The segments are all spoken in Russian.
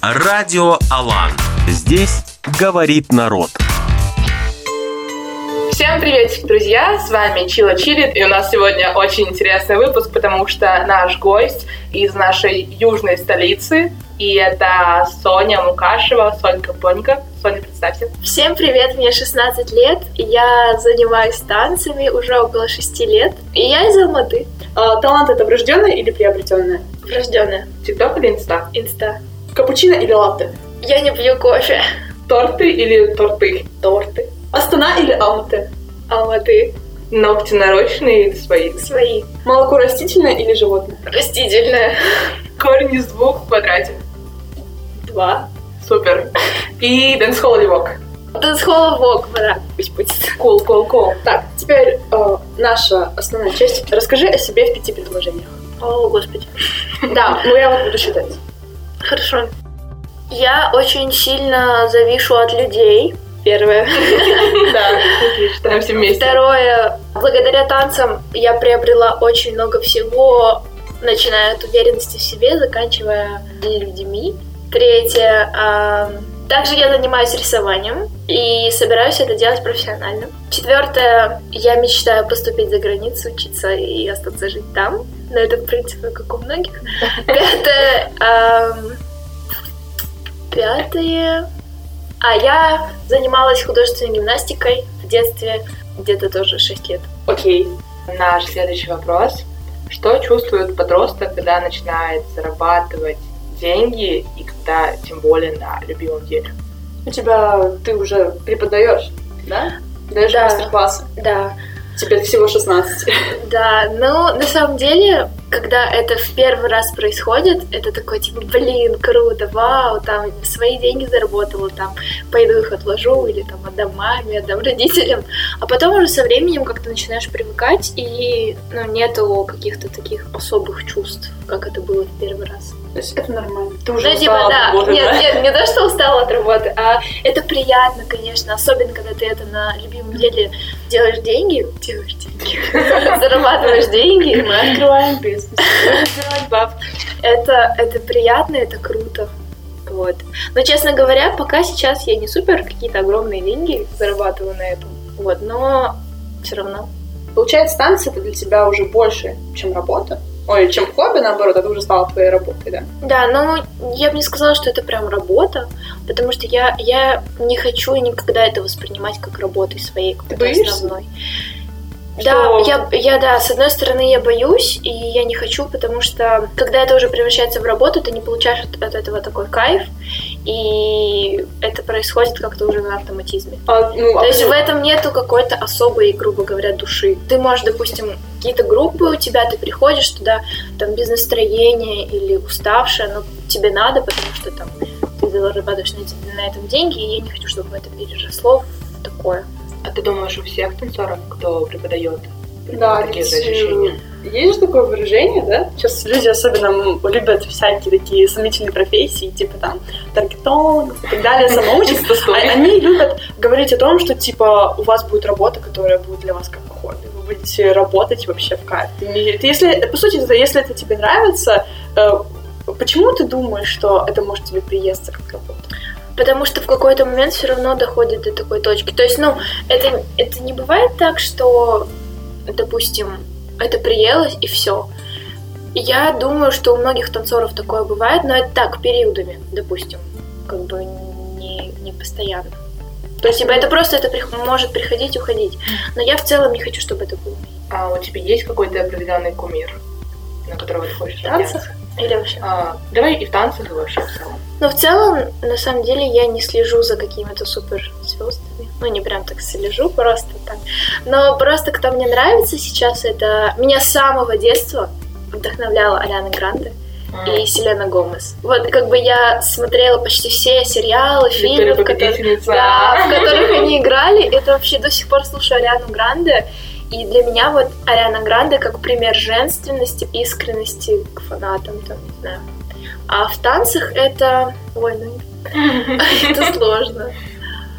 Радио Алан. Здесь говорит народ. Всем приветик, друзья! С вами Чила Чилит, и у нас сегодня очень интересный выпуск, потому что наш гость из нашей южной столицы, и это Соня Мукашева, Сонька Понька. Соня, представься. Всем привет, мне 16 лет, я занимаюсь танцами уже около 6 лет, и я из Алматы. А, талант это врожденное или приобретенное? Врожденная. ТикТок или Инста? Инста. Капучино или латте? Я не пью кофе. Торты или торты? Торты. Астана или Алматы? Алматы. Ногти нарощенные или свои? Свои. Молоко растительное или животное? Растительное. Корень из двух в квадрате. Два. Супер. И dancehall или vogue? Dancehall vogue, брат, пусть будет. Cool, cool, cool. Так, теперь э, наша основная часть. Расскажи о себе в пяти предложениях. О, господи. Да, ну я вот буду считать. Хорошо. Я очень сильно завишу от людей. Первое. Да, считаем все вместе. Второе. Благодаря танцам я приобрела очень много всего, начиная от уверенности в себе, заканчивая людьми. Третье. а, Также я занимаюсь рисованием и собираюсь это делать профессионально. Четвертое. Я мечтаю поступить за границу, учиться и остаться жить там. Но это, в принципе, как у многих. Пятое. ам, Пятое. А я занималась художественной гимнастикой в детстве, где-то тоже 6 лет. Окей. Наш следующий вопрос. Что чувствует подросток, когда начинает зарабатывать деньги и когда тем более на любимом деле? У тебя ты уже преподаешь, да? Даешь Да. мастер-классы. Да, Теперь всего 16. да. Ну, на самом деле, когда это в первый раз происходит, это такой, типа, блин, круто, вау, там, свои деньги заработала, там, пойду их отложу, или там отдам маме, отдам родителям. А потом уже со временем как-то начинаешь привыкать, и, ну, нету каких-то таких особых чувств, как это было в первый раз. То есть это нормально. Ты Ну, уже типа, устала да. от работы, нет, да? нет, не то, что устала от работы, а это приятно, конечно, особенно, когда ты это на любимом деле делаешь деньги, делаешь деньги, зарабатываешь деньги, Мы открываем бизнес. Делать бабки. это, это приятно, это круто. Вот. Но, честно говоря, пока сейчас я не супер какие-то огромные деньги зарабатываю на этом. Вот, но все равно. Получается, танцы это для тебя уже больше, чем работа. Ой, чем хобби, наоборот, это уже стало твоей работой, да? Да, но я бы не сказала, что это прям работа, потому что я, я не хочу никогда это воспринимать как работой своей, какой-то боишься? основной. Что- Да, я, я, да, с одной стороны, я боюсь, и я не хочу, потому что, когда это уже превращается в работу, ты не получаешь от, от этого такой кайф, и это происходит как-то уже на автоматизме. А, ну, То а есть в почему? этом нету какой-то особой, грубо говоря, души. Ты можешь, допустим, какие-то группы у тебя, ты приходишь туда, там, без настроения или уставшая, но тебе надо, потому что там ты зарабатываешь на, на этом деньги, и я не хочу, чтобы это переросло в такое. А ты думаешь, у всех танцоров, кто преподает, Да, такие же ведь, ощущения? Есть же такое выражение, да? Сейчас люди особенно любят всякие такие сомнительные профессии, типа там таргетологов и так далее, самоучек. А- Они любят говорить о том, что типа у вас будет работа, которая будет для вас как хобби. Вы будете работать вообще в кайф. Если, по сути, это- если это тебе нравится, э, почему ты думаешь, что это может тебе приесться как работа? Потому что в какой-то момент все равно доходит до такой точки. То есть, ну, это, это не бывает так, что, допустим, это приелось и все. Я думаю, что у многих танцоров такое бывает, но это так, периодами, допустим, как бы не, не постоянно. То есть, типа, это просто это прих- может приходить, уходить. Но я в целом не хочу, чтобы это было. А у тебя есть какой-то определенный кумир, на которого ты хочешь танцах? Или вообще. А, давай и в танцах, и вообще в целом. Но в целом, на самом деле, я не слежу за какими-то супер звездами. Ну, не прям так слежу, просто так. Но просто кто мне нравится сейчас, это меня с самого детства вдохновляла Ариана Гранде и Селена Гомес. Вот как бы я смотрела почти все сериалы, фильмы, в которых, да, в которых они играли. Это вообще до сих пор слушаю Ариану Гранде. И для меня вот Ариана Гранде как пример женственности, искренности к фанатам, там, не знаю. А в танцах это... Ой, ну... Это сложно.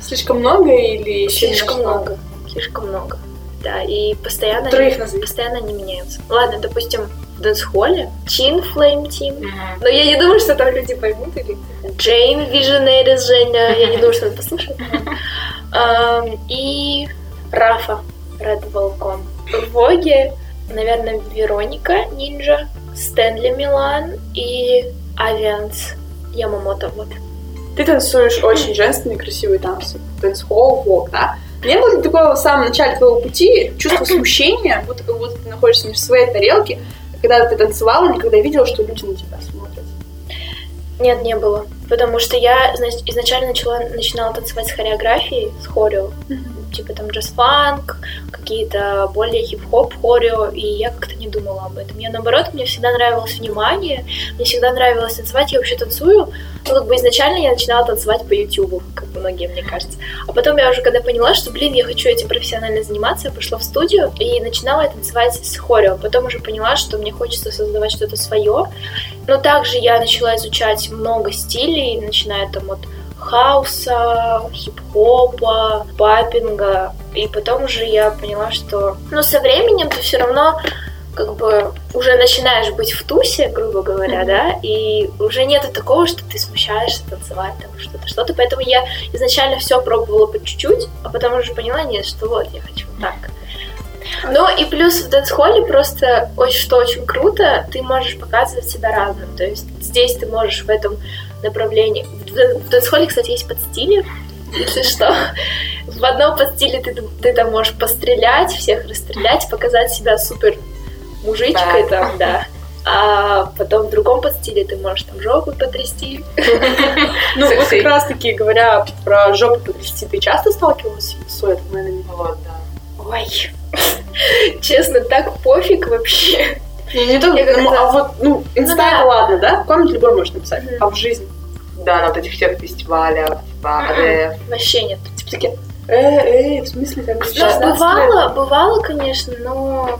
Слишком много или еще Слишком много. Слишком много. Да, и постоянно, Троих они, постоянно они меняются. Ладно, допустим, в дэнс-холле Чин Flame Team. Мгм. Но я не думаю, что там люди поймут. Или... Джейн Visionaries Женя. Я не думаю, что он послушает. Ам, И Рафа Red Volcom. В Воге, наверное, Вероника Нинджа, Стэнли Милан и Авианс Ямамото. Вот. Ты танцуешь очень женственные, красивые танцы. Dancehall, vogue, да? Не было ли такого в самом начале твоего пути чувство смущения, будто как будто ты находишься не в своей тарелке, когда ты танцевала, или когда видела, что люди на тебя смотрят? Нет, не было. Потому что я значит, изначально начала, начинала танцевать с хореографией, с хорео. Типа там джаз-фанк, какие-то более хип-хоп хорео, и я как-то не думала об этом. Я наоборот, мне всегда нравилось внимание, мне всегда нравилось танцевать, я вообще танцую. Ну, как бы изначально я начинала танцевать по Ютубу, как многие, мне кажется. А потом я уже когда поняла, что, блин, я хочу этим профессионально заниматься, я пошла в студию и начинала танцевать с хорео. Потом уже поняла, что мне хочется создавать что-то свое. Но также я начала изучать много стилей, начиная там от хауса, хип-хопа, папинга. И потом уже я поняла, что... Ну, со временем ты все равно как бы уже начинаешь быть в тусе, грубо говоря, да, и уже нету такого, что ты смущаешься танцевать там что-то, что-то. Поэтому я изначально все пробовала по чуть-чуть, а потом уже поняла, нет, что вот, я хочу вот так. Ну и плюс в дэнс-холле просто очень, что очень круто, ты можешь показывать себя разным. То есть здесь ты можешь в этом направлении... В дэ- в дэнс-холле, кстати, есть подстили, если что. В одном подстиле ты, ты там можешь пострелять, всех расстрелять, показать себя супер мужичкой Да. там, да. А потом в другом подстиле ты можешь там жопу потрясти. Ну, вот как раз-таки, говоря про жопу потрясти, ты часто сталкивалась с суетменами? Вот, да. Ой, честно, так пофиг вообще. Не, не то, ну, а вот, ну, инста да. это ладно, да? В коммент любой можешь написать, а в жизни? Да, на вот этих всех фестивалях, типа РФ. Вообще нет. Типа такие, э, э, в смысле, там, Ну, бывало, бывало, конечно, но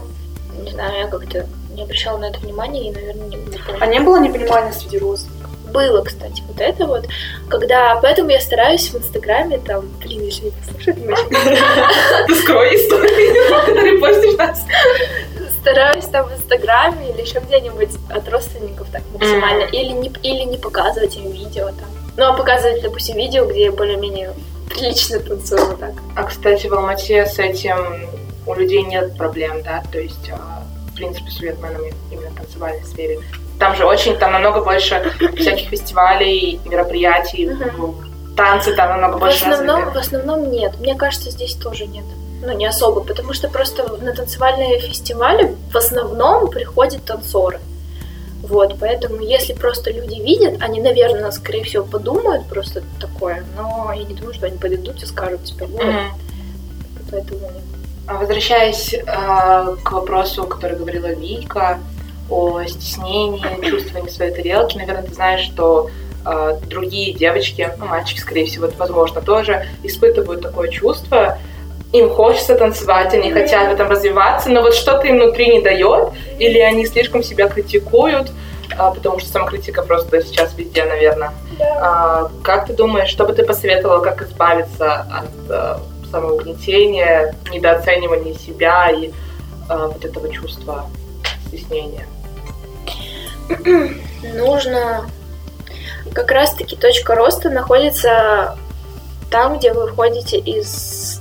не знаю, я как-то не обращала на это внимания и, наверное, не, не помню. А не было непонимания среди родственников? Было, кстати, вот это вот. Когда, поэтому я стараюсь в Инстаграме, там, блин, если не послушать, мы Ты скрой истории, которые постишь нас. стараюсь там в Инстаграме или еще где-нибудь от родственников так максимально. Мгм. Или, не, или не показывать им видео там. Ну, а показывать, допустим, видео, где я более-менее прилично танцую вот так. А, кстати, в Алмате с этим у людей нет проблем, да? То есть, а, в принципе, с суетменами именно в танцевальной сфере. Там же очень, там намного больше всяких фестивалей, мероприятий, Мгм. танцы там намного В больше основном, в развиты. основном нет. Мне кажется, здесь тоже нет. Ну, не особо, потому что просто на танцевальные фестивали в основном приходят танцоры. Вот, поэтому если просто люди видят, они, наверное, скорее всего, подумают просто такое, но я не думаю, что они подойдут и скажут, типа, вот, Мгм. поэтому. А Возвращаясь а, к вопросу, который говорила Вика, о стеснении, чувствовании своей тарелки, наверное, ты знаешь, что а, другие девочки, ну, мальчики, скорее всего, это возможно, тоже испытывают такое чувство. Им хочется танцевать, они хотят в этом развиваться, но вот что-то им внутри не дает, или они слишком себя критикуют, а, потому что самокритика просто сейчас везде, наверное. А, Как ты думаешь, что бы ты посоветовала, как избавиться от э, самоугнетения, недооценивания себя и вот этого чувства стеснения? Нужно... Как раз-таки точка роста находится там, где вы входите из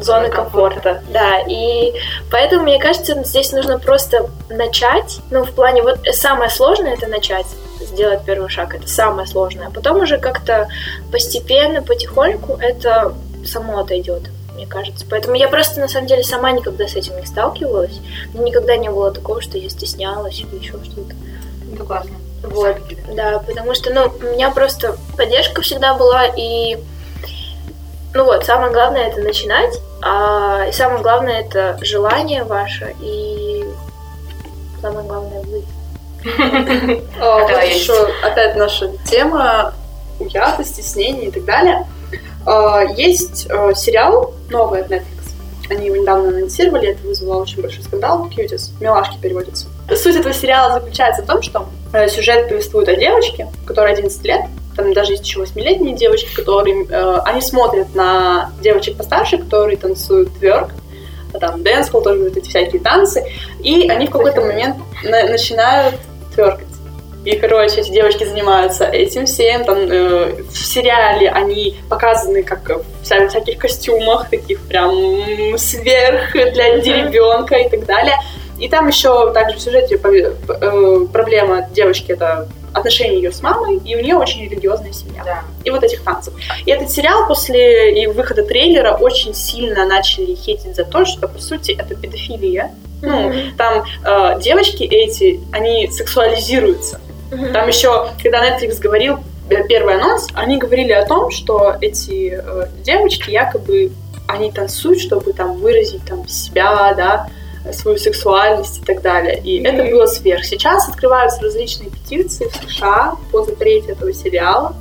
зоны комфорта. Да, и поэтому, мне кажется, здесь нужно просто начать. Ну, в плане, вот самое сложное это начать, сделать первый шаг, это самое сложное. А потом уже как-то постепенно, потихоньку это само отойдет, мне кажется. Поэтому я просто, на самом деле, сама никогда с этим не сталкивалась. Никогда не было такого, что я стеснялась или еще что-то. Это классно. Вот, да, потому что, ну, у меня просто поддержка всегда была, и, ну вот, самое главное это начинать, а и самое главное это желание ваше, и самое главное вы. Вот еще опять наша тема уята, стеснение и так далее. А, Есть э, сериал новый от Netflix. Они его недавно анонсировали, это вызвало очень большой скандал. Кьютис, милашки переводится. Суть этого сериала заключается в том, что э, сюжет повествует о девочке, которой 11 лет. Там даже есть еще 8-летние девочки, которые... э, они смотрят на девочек постарше, которые танцуют тверк. там dancehall тоже вот эти всякие танцы, и они в какой-то момент на- начинают тверкать. И, короче, эти девочки занимаются этим всем. Там э, в сериале они показаны как в вся- всяких костюмах, таких прям сверх для ребенка и так далее. И там еще также в сюжете э, проблема девочки это отношения ее с мамой, и у нее очень религиозная семья. Да. И вот этих танцев. И этот сериал после и выхода трейлера очень сильно начали хейтить за то, что, по сути, это педофилия. Ну, там э, девочки эти, они сексуализируются. Там еще, когда Netflix говорил э, первый анонс, они говорили о том, что эти э, девочки якобы они танцуют, чтобы там выразить там себя, да, свою сексуальность и так далее. И Мгм. это было сверх. Сейчас открываются различные петиции в США по запрете этого сериала,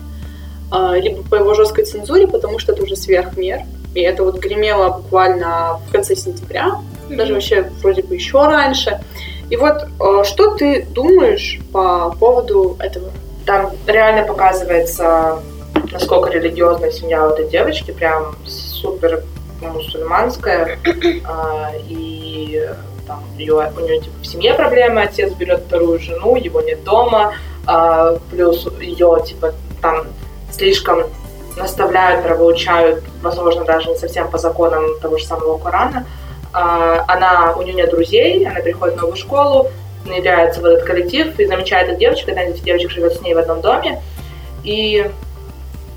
э, либо по его жесткой цензуре, потому что это уже сверх мер. И это вот гремело буквально в конце сентября, даже вообще вроде бы еще раньше. И вот э, что ты думаешь по поводу этого? Там реально показывается, насколько религиозная семья у этой девочки, прям супер мусульманская. А, И там ее, у нее типа, в семье проблемы, отец берет вторую жену, его нет дома, а, плюс ее типа там слишком наставляют, нравоучают, возможно, даже не совсем по законам того же самого Корана. А, Она, у нее нет друзей, она приходит в новую школу, внедряется в этот коллектив и замечает эту девочку, одна из этих девочек живет с ней в одном доме, и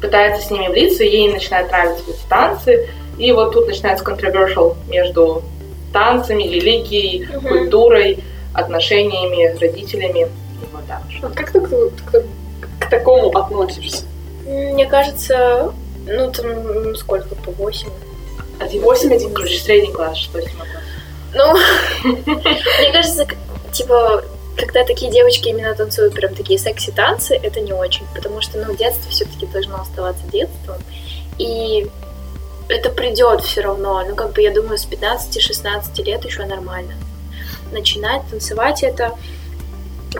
пытается с ними влиться, ей начинают нравиться эти танцы, и вот тут начинается controversial между танцами, религией, Мгм. культурой, отношениями, родителями и вот так. Вот как ты к, к- к такому относишься? Мне кажется, ну там сколько, по 8. Один, Восемь, один. короче, средний класс, что с ним. Ну, мне кажется, типа, когда такие девочки именно танцуют прям такие секси-танцы, это не очень, потому что, ну, детство все-таки должно оставаться детством, и это придет все равно, ну, как бы, я думаю, с 15-16 лет еще нормально. Начинать танцевать это,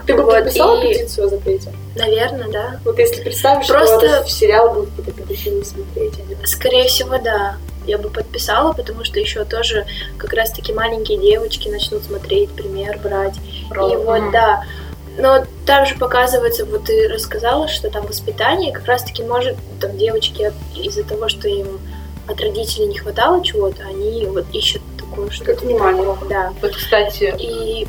Ты бы Вот, подписала и- петицию о запрете? наверное, да. Вот если представишь, Просто- что в сериал будут какие-то педофилы смотреть, они Скорее всего, да. Я бы подписала, потому что еще тоже как раз-таки маленькие девочки начнут смотреть, пример брать. И вот, да. Но там же показывается, вот ты рассказала, что там воспитание, как раз-таки может, там девочки из-за того, что им от родителей не хватало чего-то, они вот ищут такое что-то. Как внимание. Да. Вот, кстати, И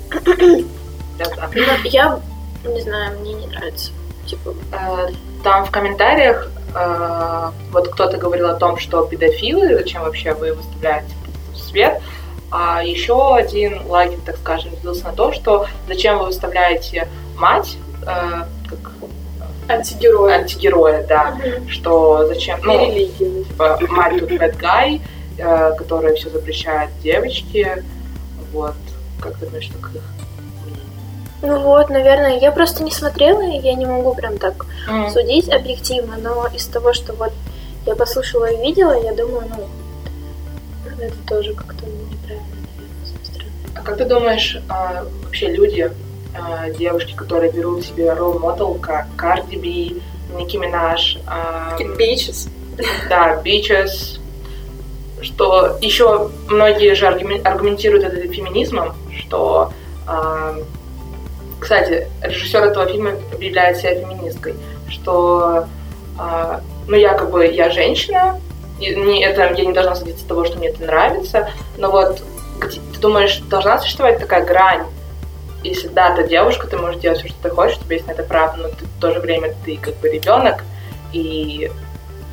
да, да. ну, я не знаю, мне не нравится. Типа, Э, Там в комментариях э, вот кто-то говорил о том, что педофилы, зачем вообще вы выставляете в свет. А еще один лагерь, так скажем, делился на то, что зачем вы выставляете мать э, как антигерои. антигероя, да, что зачем, ну, религии. типа, мать тут bad guy, э, которая все запрещает девочке, вот, как ты думаешь, что их ну вот, наверное, я просто не смотрела, и я не могу прям так мнение? судить объективно, но из того, что вот я послушала и видела, я думаю, ну, это тоже как-то неправильно, наверное, с моей стороны. А как ты думаешь, а, вообще люди, а, девушки, которые берут себе ролл модел, как Карди Би, Ники Минаж, Бичес. да, Бичес, что еще многие же аргумен- аргументируют это феминизмом, что, а, кстати, режиссер этого фильма объявляет себя феминисткой, что, а, ну, якобы я женщина, и не, это, я не должна садиться от того, что мне это нравится, но вот где- ты думаешь, должна существовать такая грань, если да, ты девушка, ты можешь делать все, что ты хочешь, у тебя есть на это право, но ты, в то же время ты как бы ребенок, и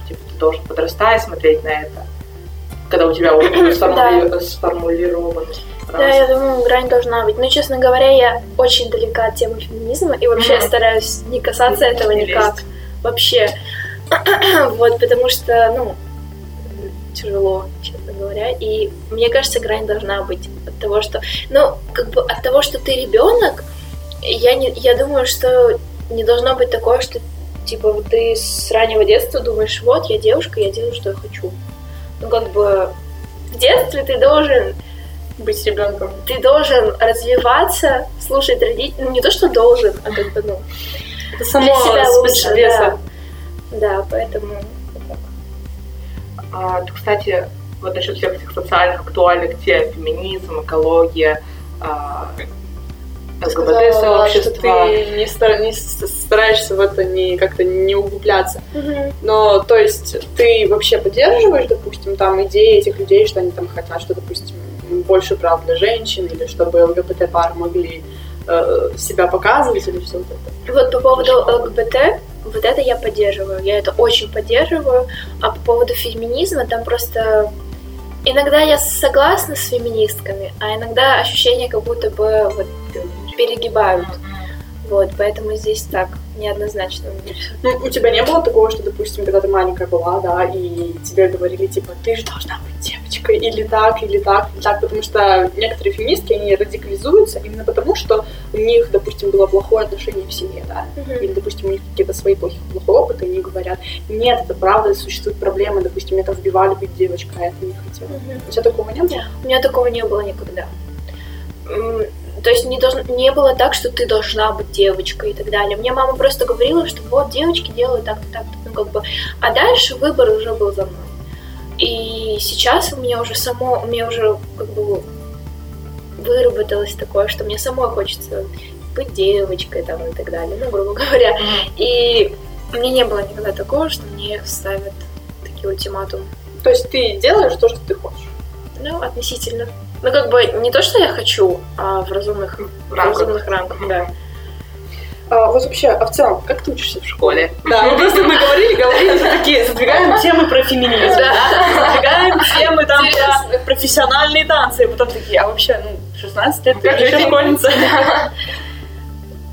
типа, ты должен подрастать, смотреть на это, когда у тебя уже сформули- сформулировано. Да, я думаю, грань должна быть. Но, честно говоря, я очень далека от темы феминизма, и вообще Мгм. стараюсь не касаться этого Не никак. лезть. Вообще. вот, потому что, ну, тяжело, честно говоря. И мне кажется, грань должна быть от того, что... Ну, как бы от того, что ты ребенок, я, не, я думаю, что не должно быть такое, что типа ты с раннего детства думаешь, вот, я девушка, я делаю, что я хочу. Ну, как бы в детстве ты должен Быть ребенком. ты должен развиваться, слушать родителей. Ну, не то, что должен, а как бы, ну, Это для само себя лучше, да. Да, поэтому... А, ты, кстати, вот насчет всех этих социальных актуальных тем, феминизм, экология, а, ЛГБТ-сообщество. ты не, стар, не стараешься в это не как-то не углубляться. Угу. Но, то есть, ты вообще поддерживаешь, допустим, там идеи этих людей, что они там хотят, что, допустим, больше прав для женщин, или чтобы ЛГБТ-пары могли э, себя показывать, или все вот это? Вот по поводу ЛГБТ, вот это я поддерживаю, я это очень поддерживаю. А по поводу феминизма, там просто иногда я согласна с феминистками, а иногда ощущение, как будто бы вот перегибают. Вот, поэтому здесь так неоднозначно. Ну, у тебя не было такого, что, допустим, когда ты маленькая была, да, и тебе говорили, типа, ты же должна быть девочкой, или так, или так, или так, потому что некоторые феминистки, они радикализуются именно потому, что у них, допустим, было плохое отношение в семье, да, uh-huh. или, допустим, у них какие-то свои плохие, плохой опыт, и они говорят, нет, это правда, существуют проблемы, допустим, это вбивали быть девочкой, а это не хотела. Uh-huh. У тебя такого не было? У меня такого не было никогда то есть не, должно, не было так, что ты должна быть девочкой и так далее. Мне мама просто говорила, что вот девочки делают так-то, так-то, ну как бы. А дальше выбор уже был за мной. И сейчас у меня уже само, у меня уже как бы выработалось такое, что мне самой хочется быть девочкой там и так далее, ну, грубо говоря. И мне не было никогда такого, что мне ставят такие ультиматумы. То есть ты делаешь то, что ты хочешь? Ну, относительно. Ну, как бы не то, что я хочу, а в разумных, в разумных рамках, да. А, вот вообще, а в целом, как ты учишься в школе? Да, мы просто мы говорили, говорили, такие, задвигаем темы про феминизм, да, задвигаем темы там про профессиональные танцы, и потом такие, а вообще, ну, 16 лет, ты еще школьница.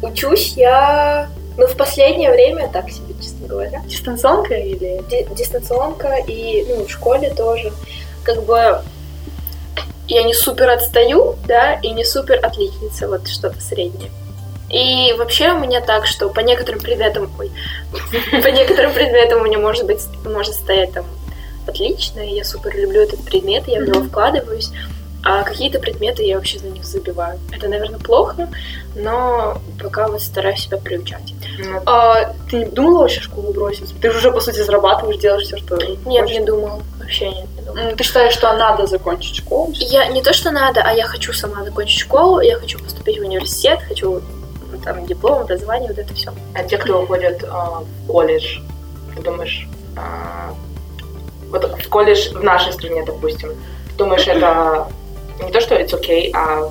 Учусь я, ну, в последнее время, так себе, честно говоря. Дистанционка или? Дистанционка и, ну, в школе тоже. Как бы я не супер отстаю, да, и не супер отличница, вот что-то среднее. И вообще у меня так, что по некоторым предметам, ой, по некоторым предметам у меня может быть, может стоять там отлично, я супер люблю этот предмет, я в него вкладываюсь, а какие-то предметы я вообще за них забиваю. Это, наверное, плохо, но пока вот стараюсь себя приучать. А, ты не думала вообще школу бросить? Ты же уже, по сути, зарабатываешь, делаешь все, что Нет, хочешь. не думала. Вообще нет, не думала. Ты считаешь, что надо закончить школу? Я не то, что надо, а я хочу сама закончить школу, я хочу поступить в университет, хочу там диплом, образование, вот это все. А те, кто уходят э, в колледж, ты думаешь, э, вот в колледж в нашей стране, допустим, ты думаешь, это не то, что it's okay, а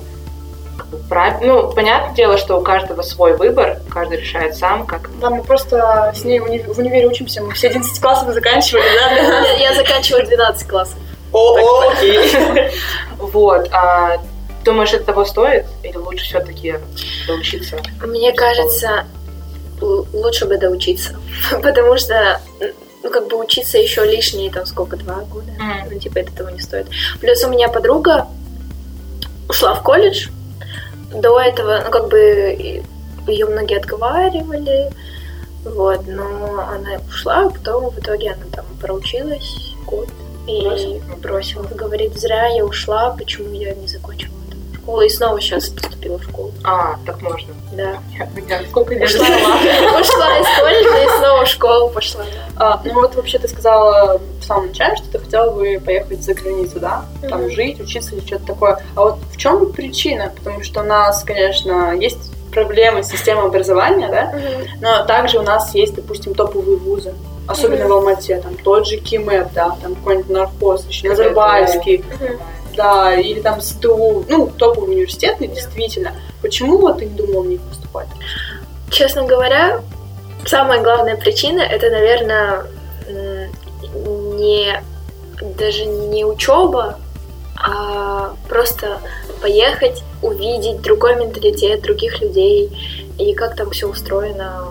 прав... Ну, понятное дело, что у каждого свой выбор, каждый решает сам, как... Да, мы просто с ней в универе учимся, мы все 11 классов заканчивали, да? Я заканчиваю 12 классов. О, окей. Вот. Думаешь, это того стоит? Или лучше все-таки доучиться? Мне кажется, лучше бы доучиться. Потому что ну, как бы учиться еще лишние, там, сколько, два года. Mm. Ну, типа, это того не стоит. Плюс у меня подруга ушла в колледж. До этого, ну, как бы, ее многие отговаривали, вот, но она ушла, а потом в итоге она там проучилась год и бросила. бросила. Говорит, зря я ушла, почему я не закончила школу и снова сейчас поступила в школу. А, так можно. Да. Я, сколько лет ушла, ушла из колледжа и снова в школу пошла. А, ну вот вообще ты сказала в самом начале, что ты хотела бы поехать за границу, да? Там mm-hmm. жить, учиться или что-то такое. А вот в чем причина? Потому что у нас, конечно, есть проблемы с системой образования, да? Mm-hmm. Но также у нас есть, допустим, топовые вузы. Особенно mm-hmm. в Алмате, там тот же КИМЭП, да, там какой-нибудь нархоз, Назарбаевский. Mm-hmm да, или там СТУ, ну, топовый университеты, действительно. Почему вот ты не думал в них поступать? Честно говоря, самая главная причина это, наверное, не даже не учеба, а просто поехать, увидеть другой менталитет, других людей и как там все устроено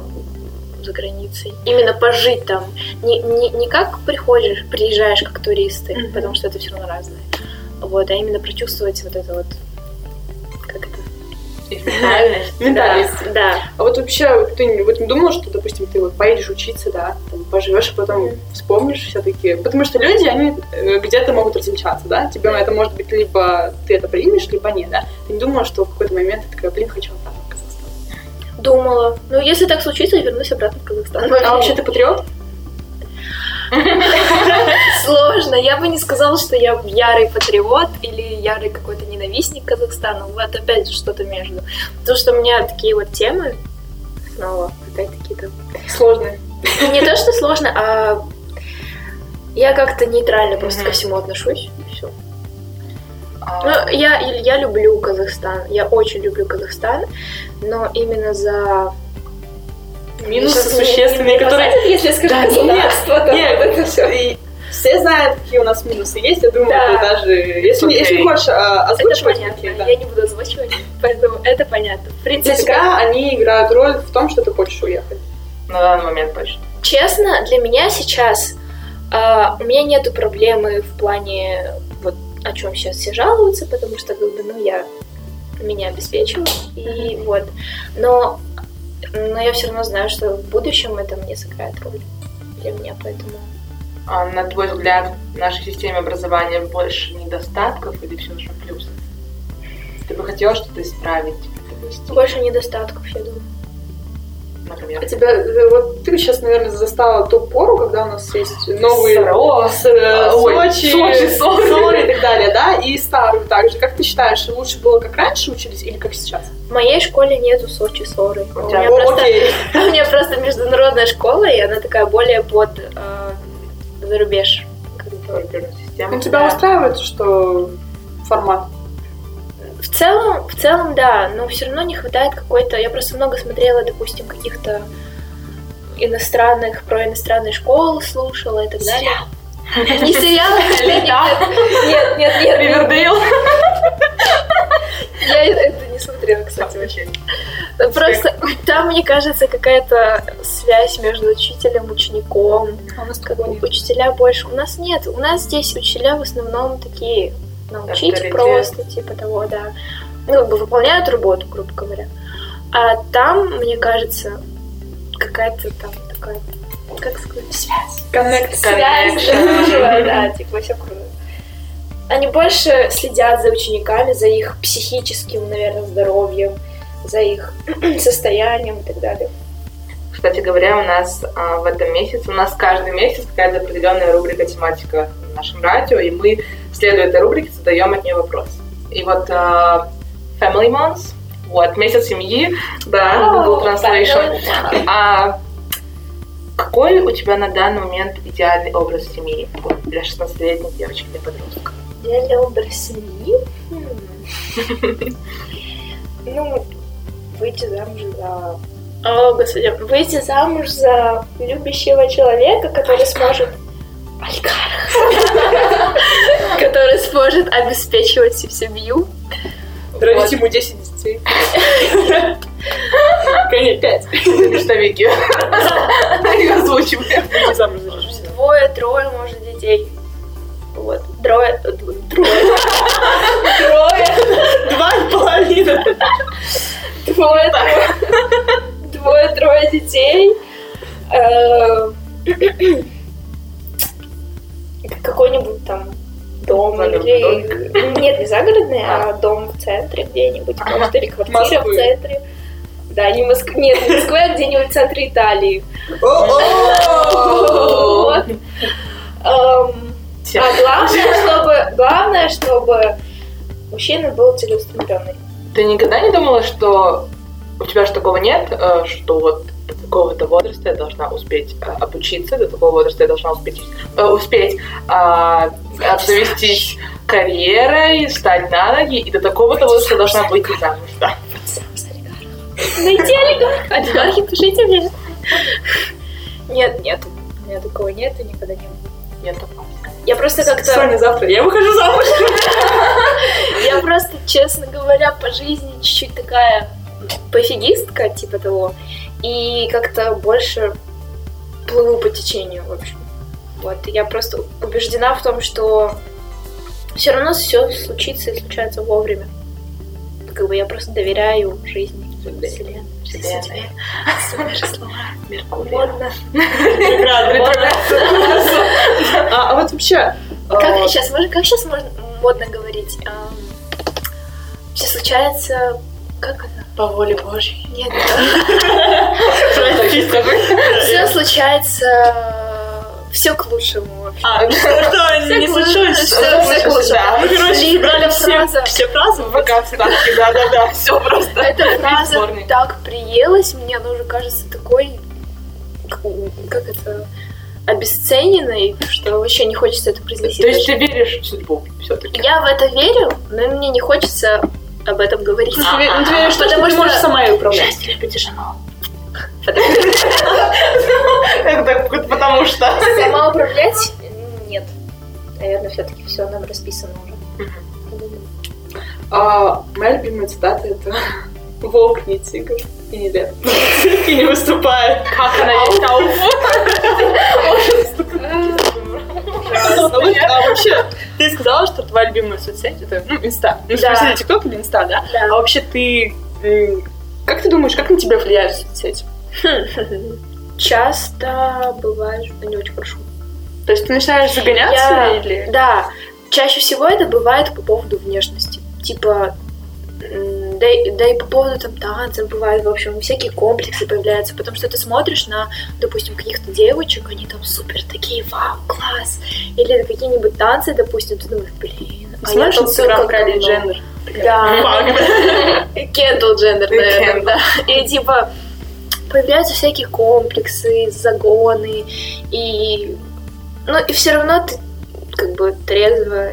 за границей. Именно пожить там. Не, не, не как приходишь, приезжаешь как туристы, mm-hmm. потому что это все равно разное. Вот, а именно прочувствовать вот это вот, как это, Ментальность. Ментальность, да. А вот вообще ты вот не думала, что, допустим, ты вот поедешь учиться, да, там, поживешь, а потом mm. вспомнишь все-таки. Потому что люди, они э, где-то могут различаться, да. Тебе mm. это может быть либо ты это примешь, либо нет, да. Ты не думала, что в какой-то момент ты такая, блин, хочу обратно в Казахстан? Думала. Ну, если так случится, я вернусь обратно в Казахстан. А вообще ты патриот? Сложно. Я бы не сказала, что я ярый патриот или ярый какой-то ненавистник Казахстана. Вот опять же что-то между. Потому что у меня такие вот темы, снова, опять-таки, там... Сложные. Не то, что сложно, а я как-то нейтрально просто ко всему отношусь. Все. А, Ну, я, я люблю Казахстан. Я очень люблю Казахстан, но именно за Минусы Сейчас существенные, не которые... посадят, если я скажу Да, государство, нет, то нет, вот это все. И все знают, какие у нас минусы есть. Я думаю, Да. ты даже... Если, Окей. если хочешь а, Это озвучивать, понятно. какие, да. Я не буду озвучивать, поэтому это понятно. В Для принципе, тебя они играют роль в том, что ты хочешь уехать. На данный момент точно. Честно, для меня сейчас а, у меня нету проблемы в плане вот о чем сейчас все жалуются, потому что как бы ну я меня обеспечила и вот, но но я все равно знаю, что в будущем это мне сыграет роль для меня, поэтому А на твой взгляд, в нашей системе образования больше недостатков или все же плюсов? Ты бы хотела что-то исправить, внести, больше недостатков, я думаю. Например? А тебя, э, вот ты сейчас, наверное, застала ту пору, когда у нас есть новые Саро, с, э, Ой, Сочи, Сочи, Сочи. Сори и так далее, да, и старую также. Как ты считаешь, лучше было как раньше учились или как сейчас? В моей школе нету Сочи Соры. У У меня О, просто окей. У меня просто международная школа, и она такая более под э, зарубеж. как бы. Компьютерная система. Ну, тебя Да. устраивает, что формат? В целом, в целом, да, но все равно не хватает какой-то. Я просто много смотрела, допустим, каких-то иностранных, про иностранные школы слушала и так далее. Не сериалы, нет, нет, нет, нет, Ривердейл. я это не смотрела, кстати, вообще. Просто там, мне кажется, какая-то связь между учителем и учеником. А у нас Как бы учителя больше. У нас нет. У нас здесь учителя в основном такие научить Авторитет. просто, типа того, да. Ну, как бы выполняют работу, грубо говоря. А там, мне кажется, какая-то там такая, как сказать, связь. Коннект. Связь дружба, да, типа все круто. Они больше следят за учениками, за их психическим, наверное, здоровьем, за их состоянием и так далее. Кстати говоря, у нас а, в этом месяце, у нас каждый месяц какая-то определенная рубрика тематика в нашем радио, и мы, следуя этой рубрике, задаем от нее вопрос. И вот а, Family Months, вот, месяц семьи, да, Google Translation. А какой у тебя на данный момент идеальный образ семьи вот, для 16-летней девочки, для подростка? Идеальный образ семьи? Хм. Ну, выйти замуж за... О, господи, выйти замуж за любящего человека, который сможет... Олигарх. Который сможет обеспечивать всю семью. Родить ему 10 детей. Конечно, 5. Мечтовики. Их озвучиваем. Выйди замуж за режиссера. Двое, трое, может, детей. Вот. Трое. Трое. Трое. Два и половина. Двое, трое. Двое-трое детей. Какой-нибудь там дом Загородный или... Нет, не загородный, а дом в центре где-нибудь, Ага. может, или квартира Москвы. в центре. Да, не Москва, нет, не Москва, а где-нибудь в центре Италии. Вот. Эм, А главное, чтобы, главное, чтобы мужчина был целеустремленный. Ты никогда не думала, что у тебя же такого нет, э, что вот до такого-то возраста я должна успеть э, обучиться, до такого возраста я должна успеть, э, успеть а, обзавестись карьерой, встать на ноги, и до такого-то возраста я должна выйти замуж. Да. Найди олигарха. Олигархи, пишите мне. Нет, нет. У меня такого нет и никогда не было. Нет такого. Я просто как-то... Соня, завтра я выхожу замуж. Я просто, честно говоря, по жизни чуть-чуть такая пофигистка, типа того. И как-то больше плыву по течению, в общем. Вот, я просто убеждена в том, что все равно все случится и случается вовремя. Как бы я просто доверяю жизни, вселенной. Вселенной. Супер слова. Меркурий. Модно. А а вот вообще... Как сейчас, можно, как сейчас можно модно говорить? все случается... Как это? По воле Божьей. Нет, все случается все к лучшему. А, что, не случилось? Все к лучшему. Мы, короче, брали все, все фразы. Пока вставки, да-да-да, все просто. Эта фраза так приелась мне, она уже кажется такой, как- это, обесцененной, что вообще не хочется это произносить. То есть ты веришь в судьбу все-таки? Я в это верю, но мне не хочется об этом говорить. Ну, ты ну, ты веришь, что ты можешь сама ее управлять. любите жену. Это потому что... Сама управлять? Нет. Наверное, все-таки все нам расписано уже. А, моя любимая цитата это «Волк не тигр и не лев, и не выступает». Как она есть на уфу? А вот, а вообще, ты сказала, что твоя любимая соцсеть это, ну, инста. Ну, Да. смысле, тикток или инста, да? Да. А вообще ты, как ты думаешь, как на тебя влияют соцсети? Часто бывает, что не очень хорошо. То есть ты начинаешь загоняться Я- или... Да, чаще всего это бывает по поводу внешности. Типа, да, и- да и по поводу там танцев бывает, в общем, всякие комплексы появляются, потому что ты смотришь на, допустим, каких-то девочек, они там супер такие, вау, класс, или какие-нибудь танцы, допустим, ты думаешь, блин, а я Смотришь танцую как говно». Дженнер? Да. Кендалл Дженнер, наверное, да. И типа появляются всякие комплексы, загоны, и ну и все равно ты как бы трезво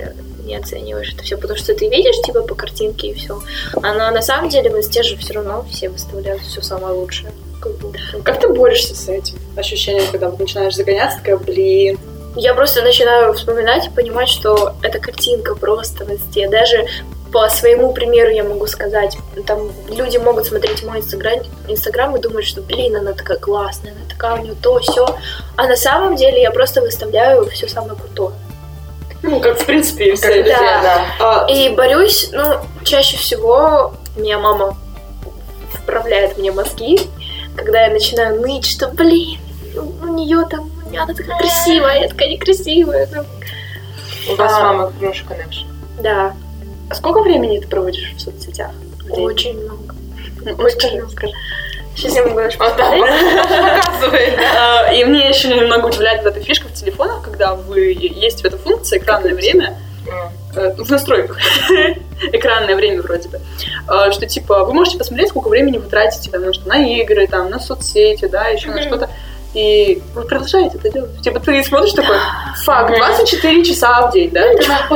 не оцениваешь это все, потому что ты видишь типа по картинке и все. А но на самом деле в инсте же все равно все выставляют все самое лучшее. Как бы. Как ты борешься с этим ощущением, когда начинаешь загоняться, такая, блин, Я просто начинаю вспоминать и понимать, что это картинка просто в инсте. Даже по своему примеру я могу сказать, там люди могут смотреть мой инстаграм, инстаграм и думать, что, блин, она такая классная, она такая, у нее то, все. А на самом деле я просто выставляю все самое крутое. Ну, как в принципе и все люди. Да. да. А, И борюсь, ну, чаще всего меня мама вправляет мне мозги, когда я начинаю ныть, что, блин, ну, у нее там, она такая красивая, я такая некрасивая. ну. У вас А. мама хороший коннекшн. Да, а сколько времени ты проводишь в соцсетях? очень много. Очень много. Сейчас я могу даже Вот так посмотреть. показывает. А, И мне еще немного удивляет эта фишка в телефонах, когда вы есть в этой функции экранное время, э, в настройках экранное время вроде бы, э, что типа вы можете посмотреть, сколько времени вы тратите там, на, что, на игры, там, на соцсети, да, еще на что-то. И вы продолжаете это делать. Типа ты смотришь такой, фак, Мгм. 24 часа в день, да?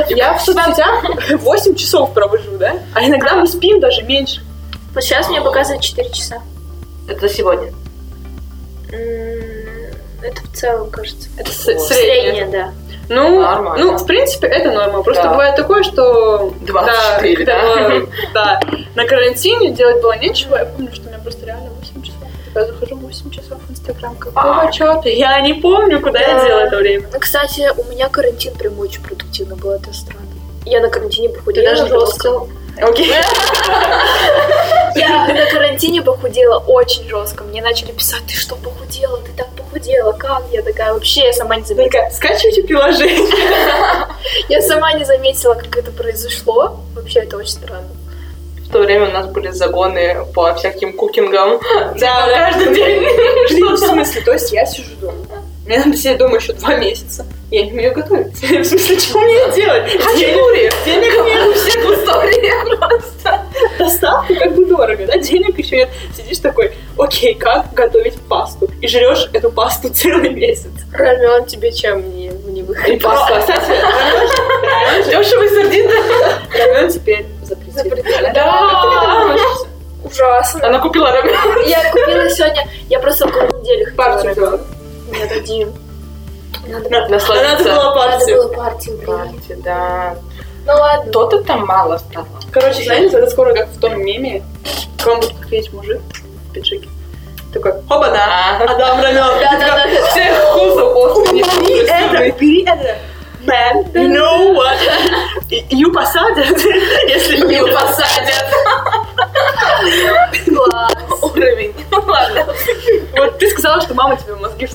Я в соцсетях 8 часов провожу, да? А иногда мы спим даже меньше. Вот сейчас мне показывает 4 часа. Это сегодня. Это в целом, кажется. Это среднее. Среднее, да. Ну, Нормально. ну, в принципе, это норма. Просто Да. бывает такое, что... 24, да? да? когда было- да. На карантине делать было нечего. Я помню, что у меня просто реально 8 часов. Я захожу 8 часов в Инстаграм. Какого А. черта? Я не помню, куда я Да. делала это время. Ну, кстати, у меня карантин прям очень продуктивно был, это странно. Я на карантине Ты похудела даже жестко. Окей. Я на карантине похудела очень жестко. Мне начали писать, ты что похудела? Ты так похудела? Как? Я такая, вообще, я сама не заметила. Скачивайте приложение. Я сама не заметила, как это произошло. Вообще, это очень странно. В то время у нас были загоны по всяким кукингам. Да, каждый день. В смысле? То есть я сижу дома. Мне надо сидеть дома еще два месяца. Я не умею готовить. В смысле, что мне делать? Хачапури. денег нет. У всех в истории просто. доставка как бы дорого, да, денег еще нет. Сидишь такой, окей, как готовить пасту? И жрешь эту пасту целый месяц. Рамен тебе чем не, не выходит? паста, кстати, рамен же- рамен теперь запретили. Да. Ужасно. Она купила рамен. Я купила сегодня, я просто около недели хотела рамен. Нет, один. Надо, Надо Насладиться. было надо партию. было партию, блин. Партия, да. Ну ладно. То-то там мало стало. Короче, знаете, это скоро как в том меме, к вам будет приходить мужик в пиджаке. Такой, хоба да, А. отдам рамен. Да-да-да. Всех вкусов бери это, бери это. Man, you know what? Ю посадят, если Не посадят. Уровень. Ладно. Вот ты сказала, что мама тебе мозги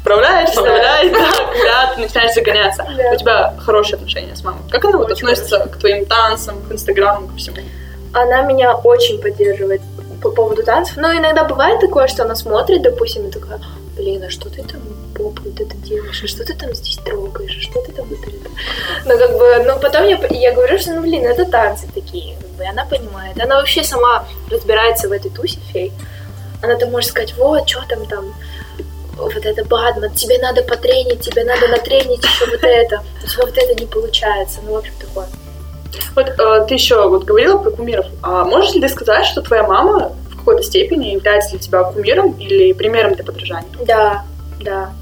вправляет, вставляет, да, когда ты начинаешь загоняться. У тебя хорошие отношения с мамой. Как она вот относится к твоим танцам, к инстаграму, ко всему? Она меня очень поддерживает по поводу танцев. Но иногда бывает такое, что она смотрит, допустим, и такая, блин, а что ты там попу вот это делаешь, а что ты там здесь трогаешь, а что ты там вот это. Ну, как бы, ну, потом я, я говорю, что, ну, блин, это танцы такие, как бы, она понимает. Она вообще сама разбирается в этой тусе фей. Она там может сказать, вот, что там там, вот это Бадман, тебе надо потренить, тебе надо натренить еще вот это. У тебя вот это не получается. Ну, в общем, такое. Вот э, ты еще вот говорила про кумиров. А можешь ли ты сказать, что твоя мама какой-то степени является для тебя кумиром или примером для подражания? Да, да.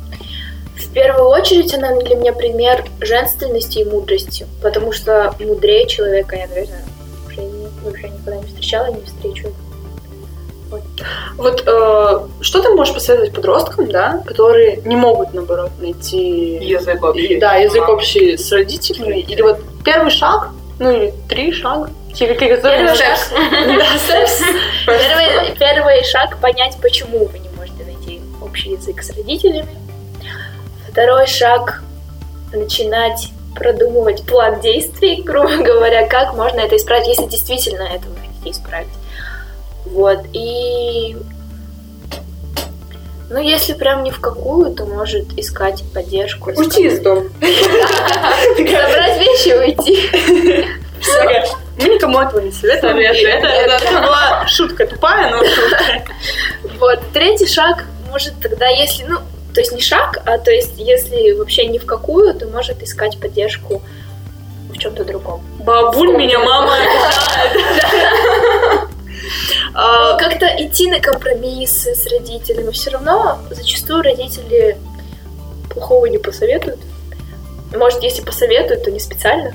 В первую очередь она для меня пример женственности и мудрости, потому что мудрее человека я, наверное, уже не, вообще никогда не встречала, не встречу. Вот, вот э, что ты можешь посоветовать подросткам, да, которые не могут, наоборот, найти язык общий, да, язык общий с родителями, или вот первый шаг, ну или три шага, Первый шаг. Первый, первый шаг понять, почему вы не можете найти общий язык с родителями. Второй шаг начинать продумывать план действий, грубо говоря, как можно это исправить, если действительно это вы хотите исправить. Вот, и... Ну, если прям ни в какую, то может искать поддержку. Уйти из дома. Собрать вещи и уйти. Мы никому этого не советуем. Это, это была шутка тупая, но шутка. Вот. Третий шаг может тогда, если, ну, то есть не шаг, а то есть если вообще ни в какую, то может искать поддержку в чем-то другом. Бабуль меня мама а, Как-то идти на компромиссы с родителями. Все равно зачастую родители плохого не посоветуют. Может, если посоветуют, то не специально.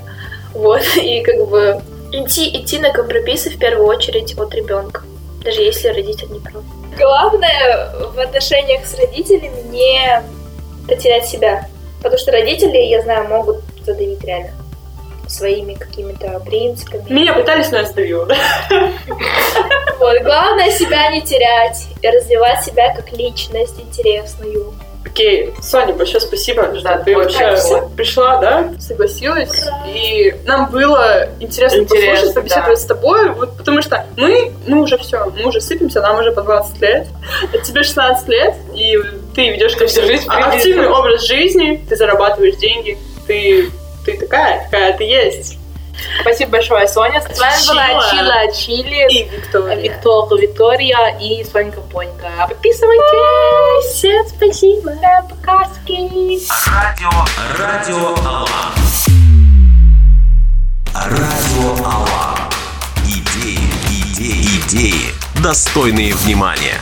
Вот, и как бы идти, идти на компромиссы в первую очередь от ребенка, даже если родитель не прав. Главное в отношениях с родителями не потерять себя. Потому что родители, я знаю, могут задавить реально своими какими-то принципами. Меня пытались, но я сдавила, да? Вот, главное себя не терять и развивать себя как личность интересную. Окей, Соня, большое спасибо, да, ты вообще вот, пришла, да, согласилась, Ура. и нам было интересно, интересно послушать, побеседовать да. с тобой, вот, потому что мы, мы уже все, мы уже сыпемся, нам уже по 20 лет, а тебе 16 лет, и ты ведешь как жизнь активный образ жизни, ты зарабатываешь деньги, ты, ты такая, какая ты есть. Спасибо большое, Соня. С вами была Чила Чили, и Виктория. Виктория, Виктория и Сонька Понька. Подписывайтесь. Всем спасибо. Да, показки. Радио, радио Аллах. Радио Аллах. Идеи, идеи, идеи, достойные внимания.